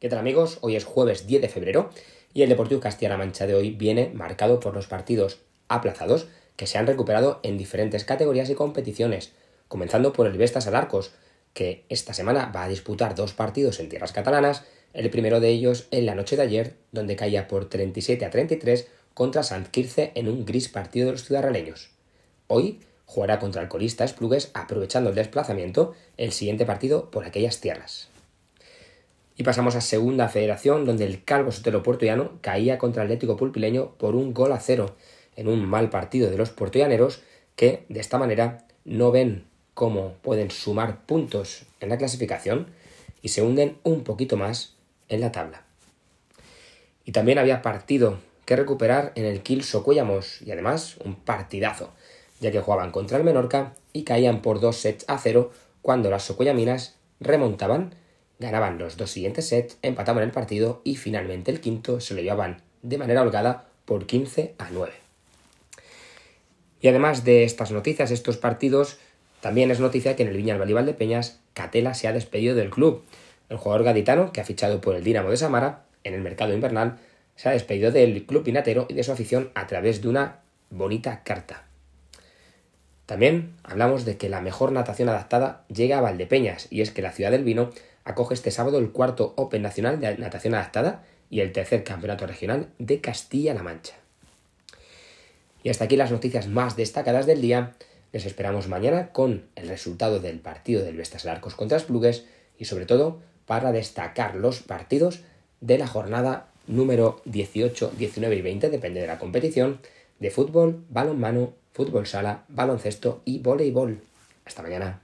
¿Qué tal amigos? Hoy es jueves 10 de febrero y el Deportivo Castilla-La Mancha de hoy viene marcado por los partidos aplazados que se han recuperado en diferentes categorías y competiciones, comenzando por el Vestas Alarcos, que esta semana va a disputar dos partidos en tierras catalanas, el primero de ellos en la noche de ayer, donde caía por 37 a 33 contra Sant Quirce en un gris partido de los ciudadraleños. Hoy jugará contra el colista Esplugues aprovechando el desplazamiento el siguiente partido por aquellas tierras. Y pasamos a segunda federación, donde el Calvo Sotelo puertollano caía contra el Atlético Pulpileño por un gol a cero, en un mal partido de los puertollaneros que, de esta manera, no ven cómo pueden sumar puntos en la clasificación y se hunden un poquito más en la tabla. Y también había partido que recuperar en el Kiel Socuellamos y además un partidazo, ya que jugaban contra el Menorca y caían por dos sets a cero cuando las Socuellaminas remontaban Ganaban los dos siguientes sets, empataban el partido y finalmente el quinto se lo llevaban de manera holgada por 15 a 9. Y además de estas noticias, estos partidos, también es noticia que en el Viña Valibal de Peñas, Catela se ha despedido del club. El jugador gaditano, que ha fichado por el Dinamo de Samara en el mercado invernal, se ha despedido del club pinatero y de su afición a través de una bonita carta. También hablamos de que la mejor natación adaptada llega a Valdepeñas, y es que la ciudad del vino acoge este sábado el cuarto Open Nacional de Natación Adaptada y el tercer Campeonato Regional de Castilla-La Mancha. Y hasta aquí las noticias más destacadas del día. Les esperamos mañana con el resultado del partido del Vestas Arcos contra Plugues y sobre todo para destacar los partidos de la jornada número 18, 19 y 20, depende de la competición, de fútbol, balonmano, fútbol sala, baloncesto y voleibol. Hasta mañana.